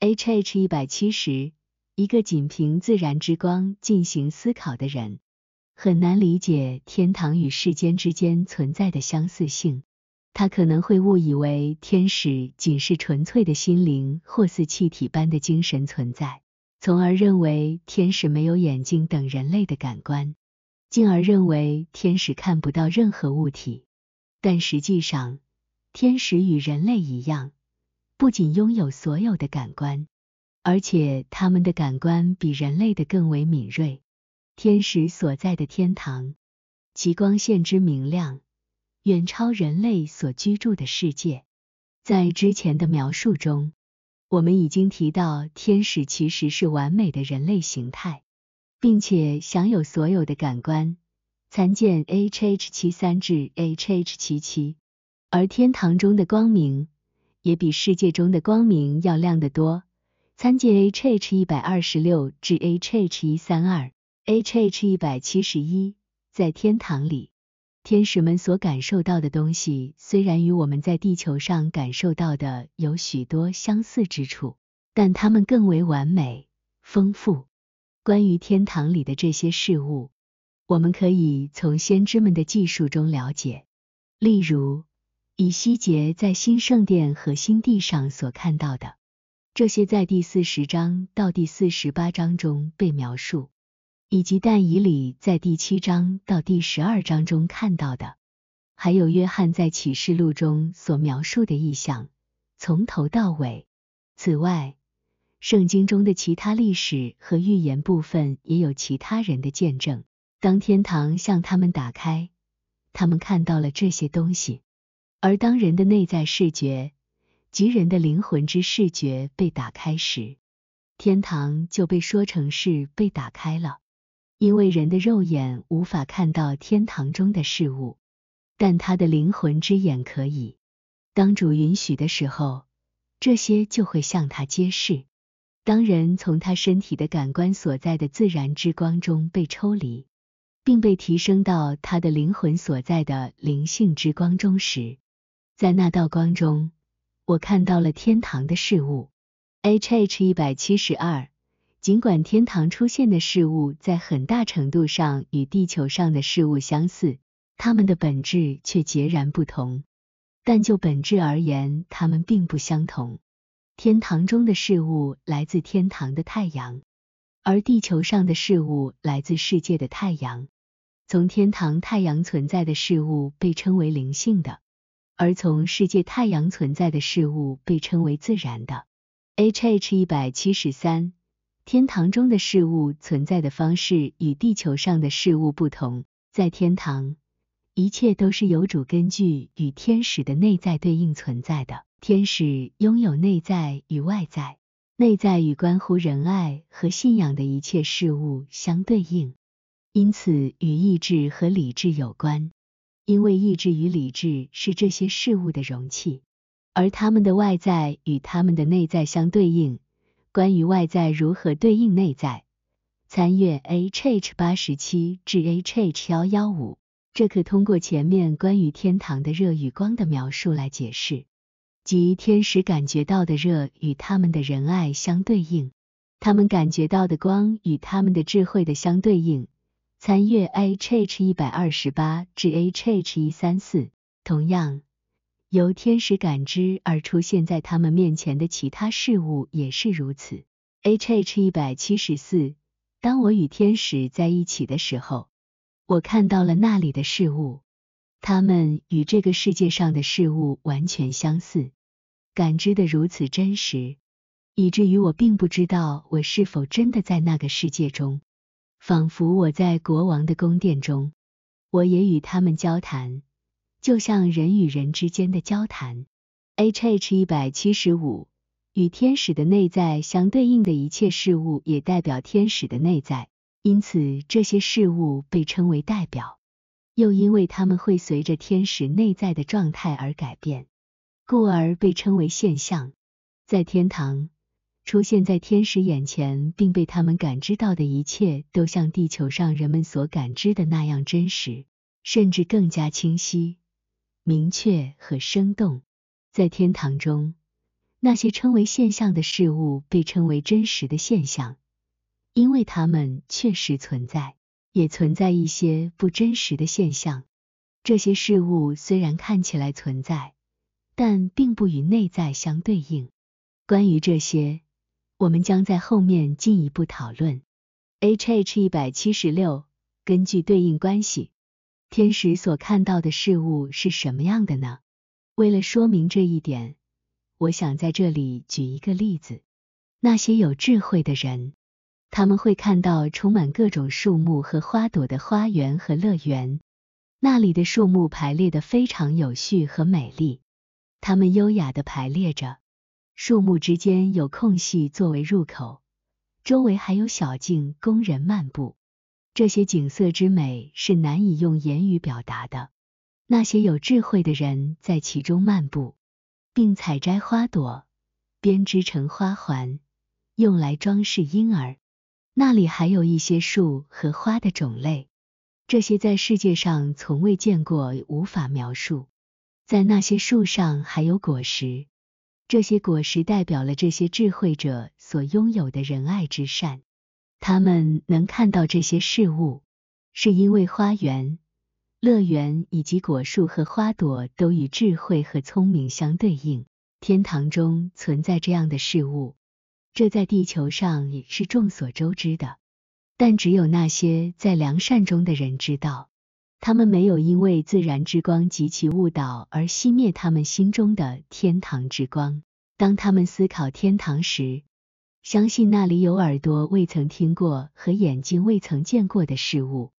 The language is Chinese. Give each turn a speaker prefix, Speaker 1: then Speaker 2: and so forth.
Speaker 1: hh 一百七十，一个仅凭自然之光进行思考的人，很难理解天堂与世间之间存在的相似性。他可能会误以为天使仅是纯粹的心灵或似气体般的精神存在，从而认为天使没有眼睛等人类的感官，进而认为天使看不到任何物体。但实际上，天使与人类一样。不仅拥有所有的感官，而且他们的感官比人类的更为敏锐。天使所在的天堂，其光线之明亮，远超人类所居住的世界。在之前的描述中，我们已经提到，天使其实是完美的人类形态，并且享有所有的感官。参见 hh 七三至 hh 七七。而天堂中的光明。也比世界中的光明要亮得多。参见 hh 一百二十六至 hh 一三二，hh 一百七十一。在天堂里，天使们所感受到的东西，虽然与我们在地球上感受到的有许多相似之处，但它们更为完美、丰富。关于天堂里的这些事物，我们可以从先知们的技术中了解，例如。以西结在新圣殿和新地上所看到的，这些在第四十章到第四十八章中被描述，以及但以理在第七章到第十二章中看到的，还有约翰在启示录中所描述的意象，从头到尾。此外，圣经中的其他历史和预言部分也有其他人的见证。当天堂向他们打开，他们看到了这些东西。而当人的内在视觉及人的灵魂之视觉被打开时，天堂就被说成是被打开了，因为人的肉眼无法看到天堂中的事物，但他的灵魂之眼可以。当主允许的时候，这些就会向他揭示。当人从他身体的感官所在的自然之光中被抽离，并被提升到他的灵魂所在的灵性之光中时，在那道光中，我看到了天堂的事物。hh 一百七十二。尽管天堂出现的事物在很大程度上与地球上的事物相似，它们的本质却截然不同。但就本质而言，它们并不相同。天堂中的事物来自天堂的太阳，而地球上的事物来自世界的太阳。从天堂太阳存在的事物被称为灵性的。而从世界太阳存在的事物被称为自然的。hh 一百七十三，天堂中的事物存在的方式与地球上的事物不同。在天堂，一切都是有主根据与天使的内在对应存在的。天使拥有内在与外在，内在与关乎仁爱和信仰的一切事物相对应，因此与意志和理智有关。因为意志与理智是这些事物的容器，而它们的外在与它们的内在相对应。关于外在如何对应内在，参阅 hh 八十七至 hh 幺幺五。这可通过前面关于天堂的热与光的描述来解释，即天使感觉到的热与他们的仁爱相对应，他们感觉到的光与他们的智慧的相对应。参阅 hh 一百二十八至 hh 一三四。同样，由天使感知而出现在他们面前的其他事物也是如此。hh 一百七十四。当我与天使在一起的时候，我看到了那里的事物，它们与这个世界上的事物完全相似，感知的如此真实，以至于我并不知道我是否真的在那个世界中。仿佛我在国王的宫殿中，我也与他们交谈，就像人与人之间的交谈。hh 一百七十五，与天使的内在相对应的一切事物，也代表天使的内在，因此这些事物被称为代表。又因为它们会随着天使内在的状态而改变，故而被称为现象。在天堂。出现在天使眼前并被他们感知到的一切，都像地球上人们所感知的那样真实，甚至更加清晰、明确和生动。在天堂中，那些称为现象的事物被称为真实的现象，因为它们确实存在。也存在一些不真实的现象，这些事物虽然看起来存在，但并不与内在相对应。关于这些，我们将在后面进一步讨论。H H 一百七十六，根据对应关系，天使所看到的事物是什么样的呢？为了说明这一点，我想在这里举一个例子：那些有智慧的人。他们会看到充满各种树木和花朵的花园和乐园，那里的树木排列的非常有序和美丽，它们优雅的排列着，树木之间有空隙作为入口，周围还有小径供人漫步。这些景色之美是难以用言语表达的。那些有智慧的人在其中漫步，并采摘花朵，编织成花环，用来装饰婴儿。那里还有一些树和花的种类，这些在世界上从未见过，无法描述。在那些树上还有果实，这些果实代表了这些智慧者所拥有的仁爱之善。他们能看到这些事物，是因为花园、乐园以及果树和花朵都与智慧和聪明相对应。天堂中存在这样的事物。这在地球上也是众所周知的，但只有那些在良善中的人知道，他们没有因为自然之光及其误导而熄灭他们心中的天堂之光。当他们思考天堂时，相信那里有耳朵未曾听过和眼睛未曾见过的事物。